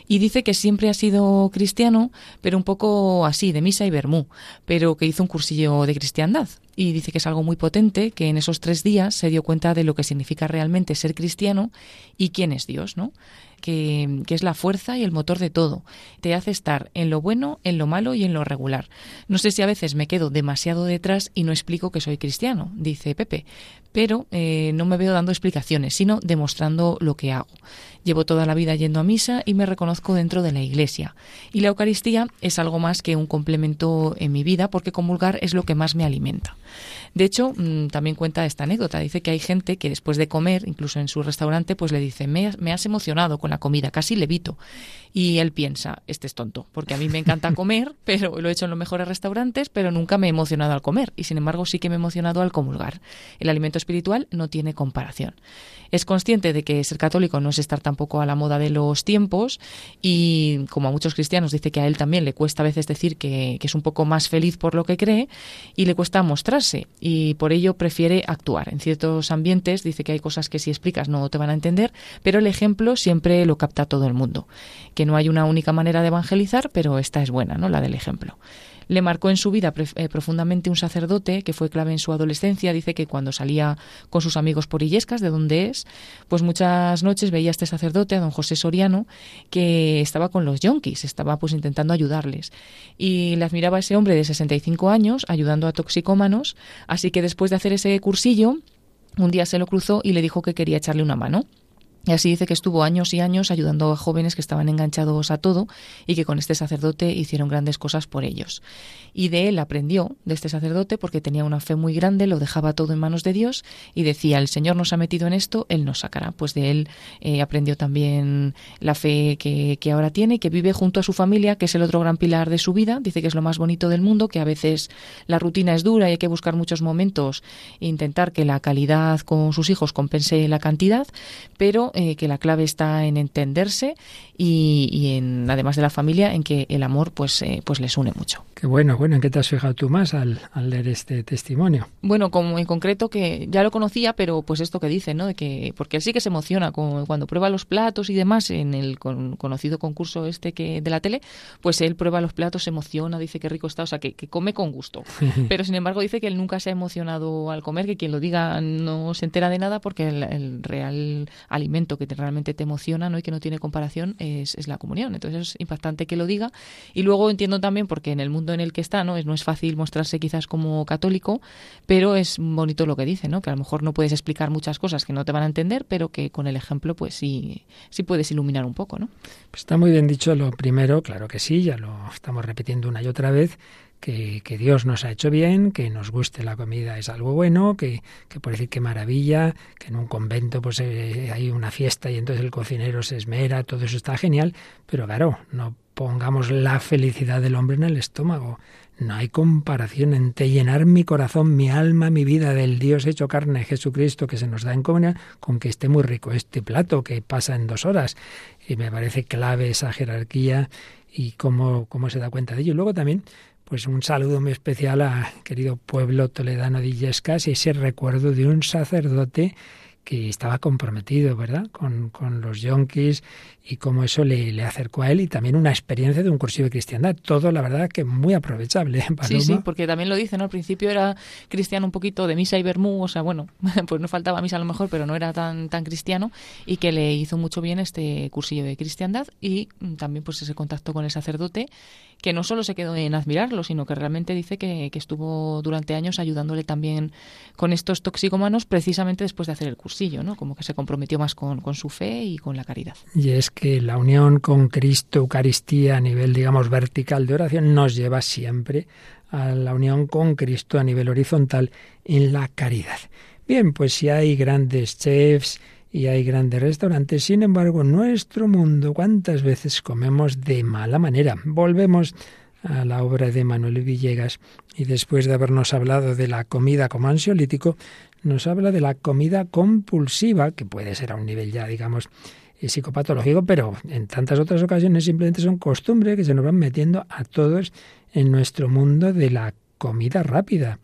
Y dice que siempre ha sido cristiano, pero un poco así, de misa y vermú, pero que hizo un cursillo de cristiandad y dice que es algo muy potente, que en esos tres días se dio cuenta de lo que significa realmente ser cristiano y quién es Dios, ¿no? Que, que, es la fuerza y el motor de todo. Te hace estar en lo bueno, en lo malo y en lo regular. No sé si a veces me quedo demasiado detrás y no explico que soy cristiano, dice Pepe, pero eh, no me veo dando explicaciones, sino demostrando lo que hago. Llevo toda la vida yendo a misa y me reconozco dentro de la Iglesia. Y la Eucaristía es algo más que un complemento en mi vida porque comulgar es lo que más me alimenta. De hecho, mmm, también cuenta esta anécdota. Dice que hay gente que después de comer, incluso en su restaurante, pues le dice, me, me has emocionado con la comida, casi levito. Y él piensa, este es tonto, porque a mí me encanta *laughs* comer, pero lo he hecho en los mejores restaurantes, pero nunca me he emocionado al comer. Y sin embargo sí que me he emocionado al comulgar. El alimento espiritual no tiene comparación. Es consciente de que ser católico no es estar tampoco a la moda de los tiempos y como a muchos cristianos dice que a él también le cuesta a veces decir que, que es un poco más feliz por lo que cree y le cuesta mostrarse y por ello prefiere actuar. En ciertos ambientes dice que hay cosas que si explicas no te van a entender, pero el ejemplo siempre lo capta todo el mundo. Que no hay una única manera de evangelizar, pero esta es buena, ¿no? La del ejemplo le marcó en su vida eh, profundamente un sacerdote que fue clave en su adolescencia. Dice que cuando salía con sus amigos por Illescas, de donde es, pues muchas noches veía a este sacerdote, a don José Soriano, que estaba con los yonkis, estaba pues intentando ayudarles. Y le admiraba a ese hombre de 65 años ayudando a toxicómanos, así que después de hacer ese cursillo, un día se lo cruzó y le dijo que quería echarle una mano. Y así dice que estuvo años y años ayudando a jóvenes que estaban enganchados a todo y que con este sacerdote hicieron grandes cosas por ellos. Y de él aprendió, de este sacerdote, porque tenía una fe muy grande, lo dejaba todo en manos de Dios y decía, el Señor nos ha metido en esto, Él nos sacará. Pues de él eh, aprendió también la fe que, ahora tiene y que vive junto a su familia, que es el otro gran pilar de su vida. Dice que es lo más bonito del mundo, que a veces la rutina es dura y hay que buscar muchos momentos intentar que la calidad con sus hijos compense la cantidad, pero eh, que la clave está en entenderse y, en, además de la familia, en que el amor pues, eh, pues les une mucho. Qué bueno, bueno, ¿en qué te has fijado tú más al, leer este testimonio? Bueno, como en concreto que ya lo conocía, pero pues esto que dice, ¿no? De que, porque él sí que se emociona cuando prueba los platos y demás en el conocido concurso este que de la tele, pues él prueba los platos, se emociona, dice que rico está, o sea, que, come con gusto. *laughs* pero sin embargo dice que él nunca se ha emocionado al comer, que quien lo diga no se entera de nada porque el, real alimento que realmente te emociona ¿no? y que no tiene comparación es, la comunión. Entonces es impactante que lo diga. Y luego entiendo también, porque en el mundo en el que ¿no? Es, no es fácil mostrarse quizás como católico, pero es bonito lo que dice, ¿no? Que a lo mejor no puedes explicar muchas cosas que no te van a entender, pero que con el ejemplo, pues sí, sí puedes iluminar un poco, ¿no? Pues está muy bien dicho lo primero, claro que sí, ya lo estamos repitiendo una y otra vez, que, Dios nos ha hecho bien, que nos guste la comida es algo bueno, que, que por decir qué maravilla, que en un convento pues eh, hay una fiesta y entonces el cocinero se esmera, todo eso está genial, pero claro, no pongamos la felicidad del hombre en el estómago. No hay comparación entre llenar mi corazón, mi alma, mi vida del Dios hecho carne, Jesucristo, que se nos da en comunión, con que esté muy rico este plato que pasa en dos horas. Y me parece clave esa jerarquía y cómo, cómo se da cuenta de ello. Y luego también pues un saludo muy especial a querido pueblo toledano de Illescas y ese recuerdo de un sacerdote que estaba comprometido, ¿verdad?, con, con los yonkis y cómo eso le, le, acercó a él y también una experiencia de un cursillo de cristiandad. Todo, la verdad, que muy aprovechable. Paloma. Sí, sí, porque también lo dice, ¿no? Al principio era cristiano un poquito de misa y vermú, o sea, bueno, *laughs* pues no faltaba misa a lo mejor, pero no era tan, tan cristiano y que le hizo mucho bien este cursillo de cristiandad y también pues ese contacto con el sacerdote que no solo se quedó en admirarlo, sino que realmente dice que, que estuvo durante años ayudándole también con estos toxicómanos precisamente después de hacer el cursillo, ¿no? Como que se comprometió más con, con su fe y con la caridad. Y es que la unión con Cristo, Eucaristía, a nivel, digamos, vertical de oración, nos lleva siempre a la unión con Cristo a nivel horizontal en la caridad. Bien, pues si hay grandes chefs y hay grandes restaurantes, sin embargo, nuestro mundo, ¿cuántas veces comemos de mala manera? Volvemos a la obra de Manuel Villegas y después de habernos hablado de la comida como ansiolítico, nos habla de la comida compulsiva, que puede ser a un nivel ya, digamos, psicopatológico, pero en tantas otras ocasiones simplemente son costumbres que se nos van metiendo a todos en nuestro mundo de la comida rápida.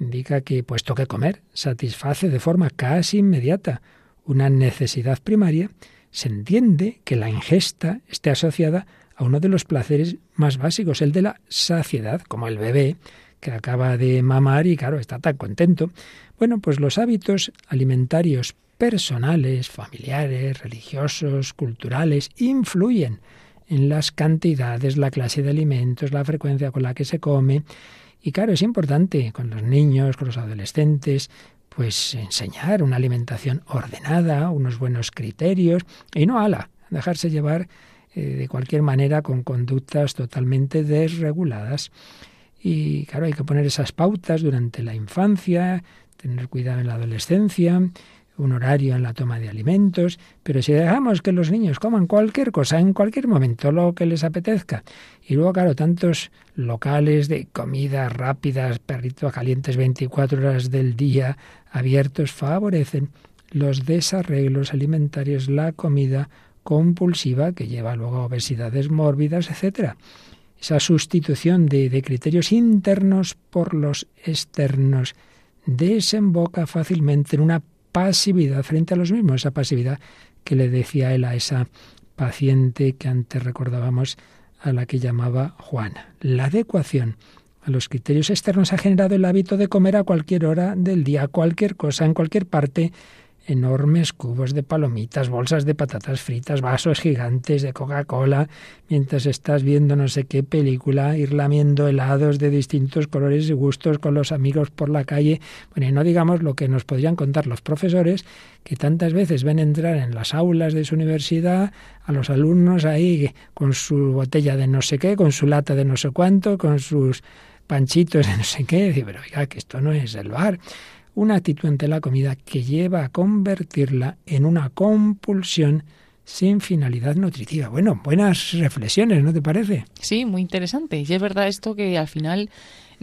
Indica que puesto que comer satisface de forma casi inmediata una necesidad primaria, se entiende que la ingesta esté asociada a uno de los placeres más básicos, el de la saciedad, como el bebé que acaba de mamar y claro, está tan contento. Bueno, pues los hábitos alimentarios personales, familiares, religiosos, culturales, influyen en las cantidades, la clase de alimentos, la frecuencia con la que se come. Y claro, es importante con los niños, con los adolescentes, pues enseñar una alimentación ordenada, unos buenos criterios, y no ala, dejarse llevar eh, de cualquier manera con conductas totalmente desreguladas. Y claro, hay que poner esas pautas durante la infancia, tener cuidado en la adolescencia, un horario en la toma de alimentos, pero si dejamos que los niños coman cualquier cosa en cualquier momento, lo que les apetezca, y luego, claro, tantos locales de comidas rápidas, perritos calientes 24 horas del día, abiertos, favorecen los desarreglos alimentarios, la comida compulsiva que lleva luego a obesidades mórbidas, etcétera. Esa sustitución de, de criterios internos por los externos desemboca fácilmente en una pasividad frente a los mismos, esa pasividad que le decía él a esa paciente que antes recordábamos a la que llamaba Juana. La adecuación a los criterios externos ha generado el hábito de comer a cualquier hora del día, cualquier cosa, en cualquier parte, enormes cubos de palomitas, bolsas de patatas fritas, vasos gigantes de Coca-Cola, mientras estás viendo no sé qué película, ir lamiendo helados de distintos colores y gustos con los amigos por la calle. Bueno, y no digamos lo que nos podrían contar los profesores, que tantas veces ven entrar en las aulas de su universidad a los alumnos ahí con su botella de no sé qué, con su lata de no sé cuánto, con sus panchitos de no sé qué, decir, pero oiga, que esto no es el bar una actitud ante la comida que lleva a convertirla en una compulsión sin finalidad nutritiva. Bueno, buenas reflexiones, ¿no te parece? Sí, muy interesante. Y es verdad esto que al final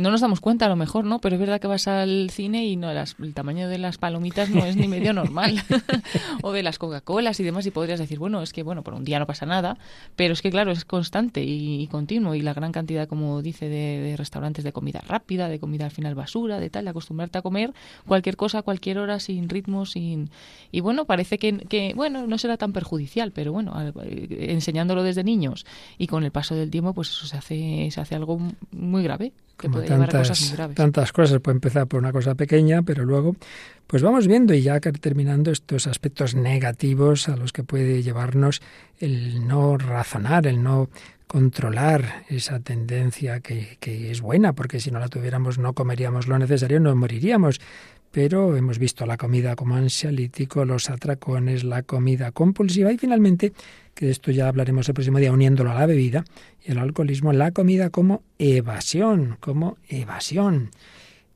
no nos damos cuenta a lo mejor, ¿no? Pero es verdad que vas al cine y no el tamaño de las palomitas no es ni medio normal. *laughs* *laughs* o de las Coca-Colas y demás y podrías decir, bueno, es que bueno, por un día no pasa nada, pero es que claro, es constante y, continuo y la gran cantidad, como dice, de, restaurantes de comida rápida, de comida al final basura, de tal, de acostumbrarte a comer cualquier cosa a cualquier hora sin ritmo, sin... Y bueno, parece que, que, bueno, no será tan perjudicial, pero bueno, enseñándolo desde niños y con el paso del tiempo, pues eso se hace, se hace algo muy grave tantas, tantas cosas. Puede empezar por una cosa pequeña, pero luego, pues vamos viendo y ya terminando estos aspectos negativos a los que puede llevarnos el no razonar, el no controlar esa tendencia que, que es buena, porque si no la tuviéramos no comeríamos lo necesario, no moriríamos pero hemos visto la comida como ansialítico, los atracones, la comida compulsiva y finalmente, que de esto ya hablaremos el próximo día uniéndolo a la bebida y el alcoholismo, la comida como evasión, como evasión.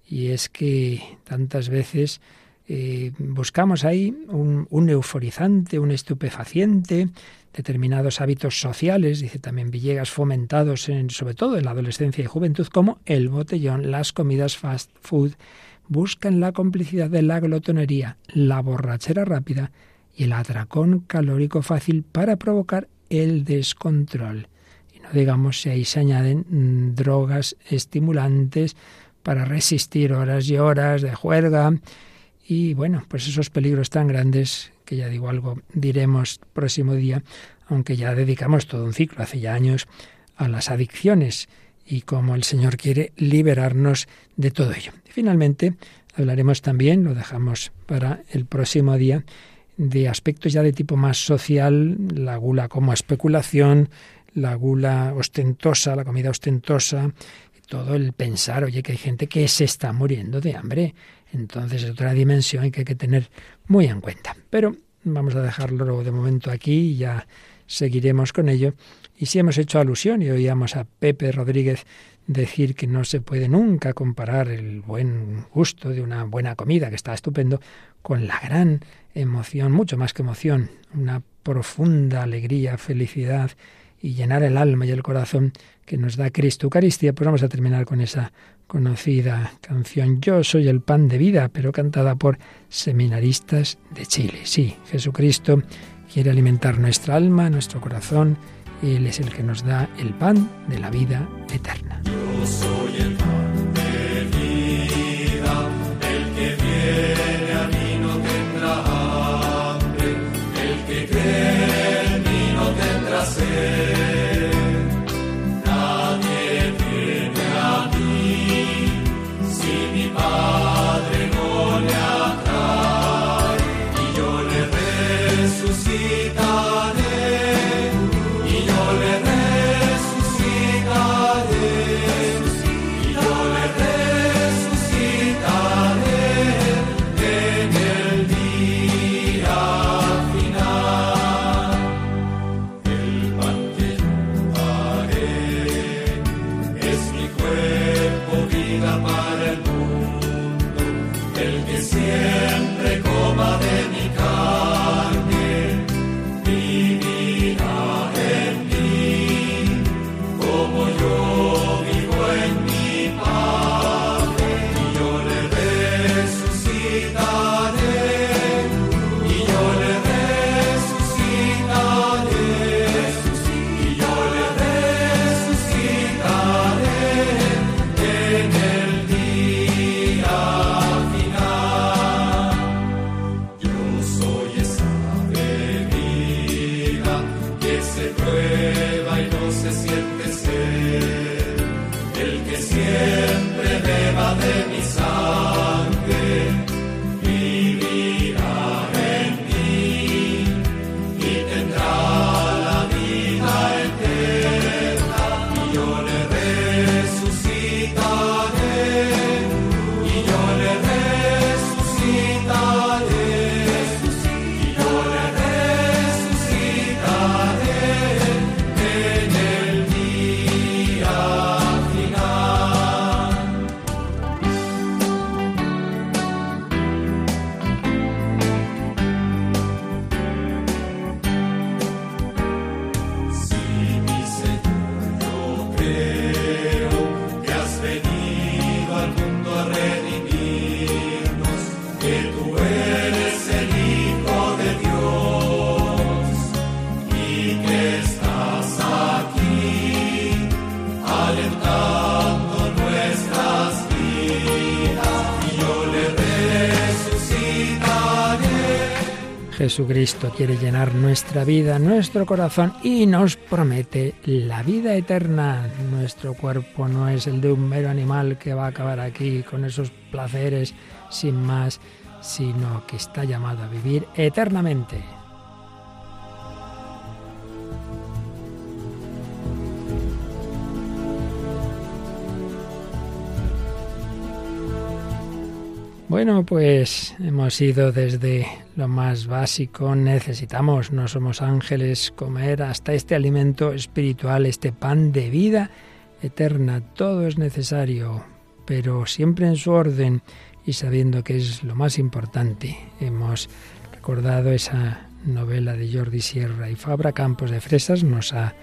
Y es que tantas veces eh, buscamos ahí un, un, euforizante, un estupefaciente, determinados hábitos sociales, dice también Villegas, fomentados en, sobre todo en la adolescencia y juventud, como el botellón, las comidas fast food, buscan la complicidad de la glotonería, la borrachera rápida y el atracón calórico fácil para provocar el descontrol. Y no digamos si ahí se añaden mm, drogas estimulantes para resistir horas y horas de juerga. Y bueno, pues esos peligros tan grandes que ya digo algo diremos próximo día, aunque ya dedicamos todo un ciclo hace ya años a las adicciones y cómo el Señor quiere liberarnos de todo ello. finalmente hablaremos también, lo dejamos para el próximo día, de aspectos ya de tipo más social, la gula como especulación, la gula ostentosa, la comida ostentosa, todo el pensar, oye, que hay gente que se está muriendo de hambre. Entonces es otra dimensión que hay que tener muy en cuenta. Pero vamos a dejarlo de momento aquí y ya seguiremos con ello y si hemos hecho alusión y oíamos a Pepe Rodríguez decir que no se puede nunca comparar el buen gusto de una buena comida, que está estupendo, con la gran emoción, mucho más que emoción, una profunda alegría, felicidad y llenar el alma y el corazón que nos da Cristo Eucaristía, pues vamos a terminar con esa conocida canción Yo soy el pan de vida, pero cantada por seminaristas de Chile. Sí, Jesucristo quiere alimentar nuestra alma, nuestro corazón, él es el que nos da el pan de la vida eterna. prueba y no se siente ser, el que siempre deba de Jesucristo quiere llenar nuestra vida, nuestro corazón y nos promete la vida eterna. Nuestro cuerpo no es el de un mero animal que va a acabar aquí con esos placeres sin más, sino que está llamado a vivir eternamente. Bueno, pues hemos ido desde lo más básico, necesitamos, no somos ángeles, comer hasta este alimento espiritual, este pan de vida eterna. Todo es necesario, pero siempre en su orden y sabiendo que es lo más importante. Hemos recordado esa novela de Jordi Sierra y Fabra, Campos de Fresas, nos ha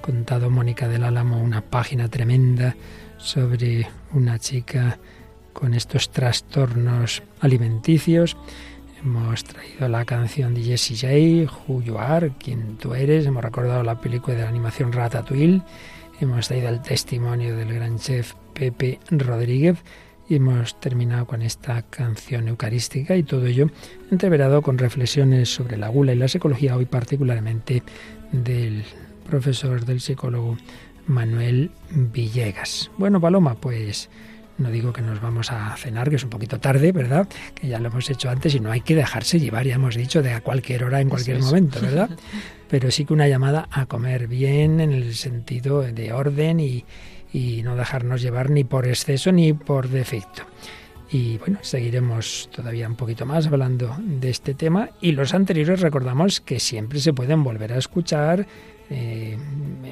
contado Mónica del Álamo una página tremenda sobre una chica con estos trastornos alimenticios. Hemos traído la canción de Jessie J, Who You Are, Quien Tú Eres. Hemos recordado la película de la animación Ratatouille. Hemos traído el testimonio del gran chef Pepe Rodríguez. Y hemos terminado con esta canción eucarística y todo ello entreverado con reflexiones sobre la gula y la psicología, hoy particularmente del profesor, del psicólogo Manuel Villegas. Bueno, Paloma, pues no digo que nos vamos a cenar, que es un poquito tarde, ¿verdad? Que ya lo hemos hecho antes y no hay que dejarse llevar, ya hemos dicho, de a cualquier hora, en cualquier momento, ¿verdad? *laughs* Pero sí que una llamada a comer bien en el sentido de orden y, y no dejarnos llevar ni por exceso ni por defecto. Y bueno, seguiremos todavía un poquito más hablando de este tema. Y los anteriores recordamos que siempre se pueden volver a escuchar eh,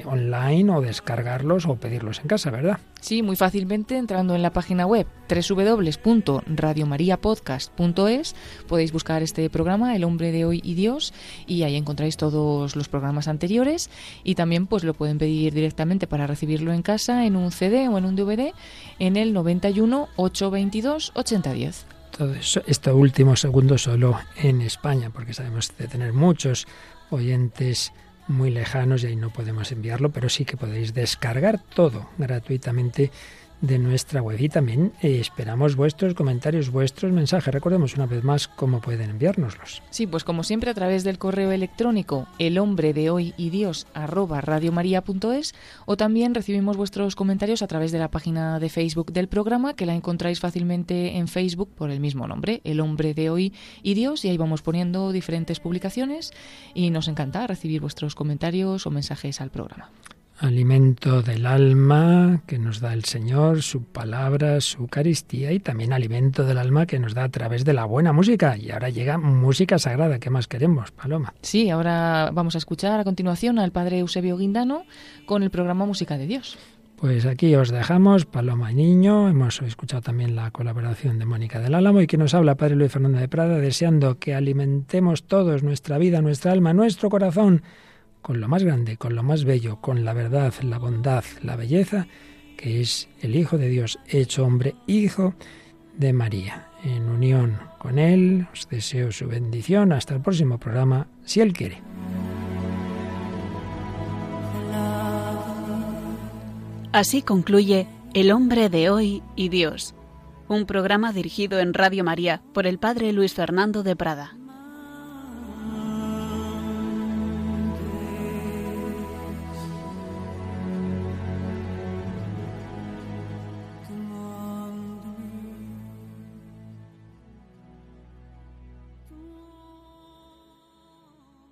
online o descargarlos o pedirlos en casa, ¿verdad? Sí, muy fácilmente entrando en la página web www.radiomariapodcast.es podéis buscar este programa El hombre de hoy y Dios y ahí encontráis todos los programas anteriores y también pues lo pueden pedir directamente para recibirlo en casa en un CD o en un DVD en el 91 822 8010 todo eso, este último segundo solo en España, porque sabemos de tener muchos oyentes muy lejanos y ahí no podemos enviarlo, pero sí que podéis descargar todo gratuitamente de nuestra web y también eh, esperamos vuestros comentarios, vuestros mensajes. Recordemos una vez más cómo pueden enviárnoslos. Sí, pues como siempre a través del correo electrónico el hombre de hoy y Dios radiomaria.es o también recibimos vuestros comentarios a través de la página de Facebook del programa que la encontráis fácilmente en Facebook por el mismo nombre, el hombre de hoy y Dios y ahí vamos poniendo diferentes publicaciones y nos encanta recibir vuestros comentarios o mensajes al programa alimento del alma que nos da el Señor, su palabra, su Eucaristía y también alimento del alma que nos da a través de la buena música. Y ahora llega música sagrada. ¿Qué más queremos, Paloma? Sí, ahora vamos a escuchar a continuación al Padre Eusebio Guindano con el programa Música de Dios. Pues aquí os dejamos, Paloma y Niño. Hemos escuchado también la colaboración de Mónica del Álamo y que nos habla Padre Luis Fernando de Prada, deseando que alimentemos todos nuestra vida, nuestra alma, nuestro corazón con lo más grande, con lo más bello, con la verdad, la bondad, la belleza, que es el Hijo de Dios, hecho hombre, Hijo de María. En unión con Él, os deseo su bendición. Hasta el próximo programa, si Él quiere. Así concluye El hombre de hoy y Dios, un programa dirigido en Radio María por el Padre Luis Fernando de Prada.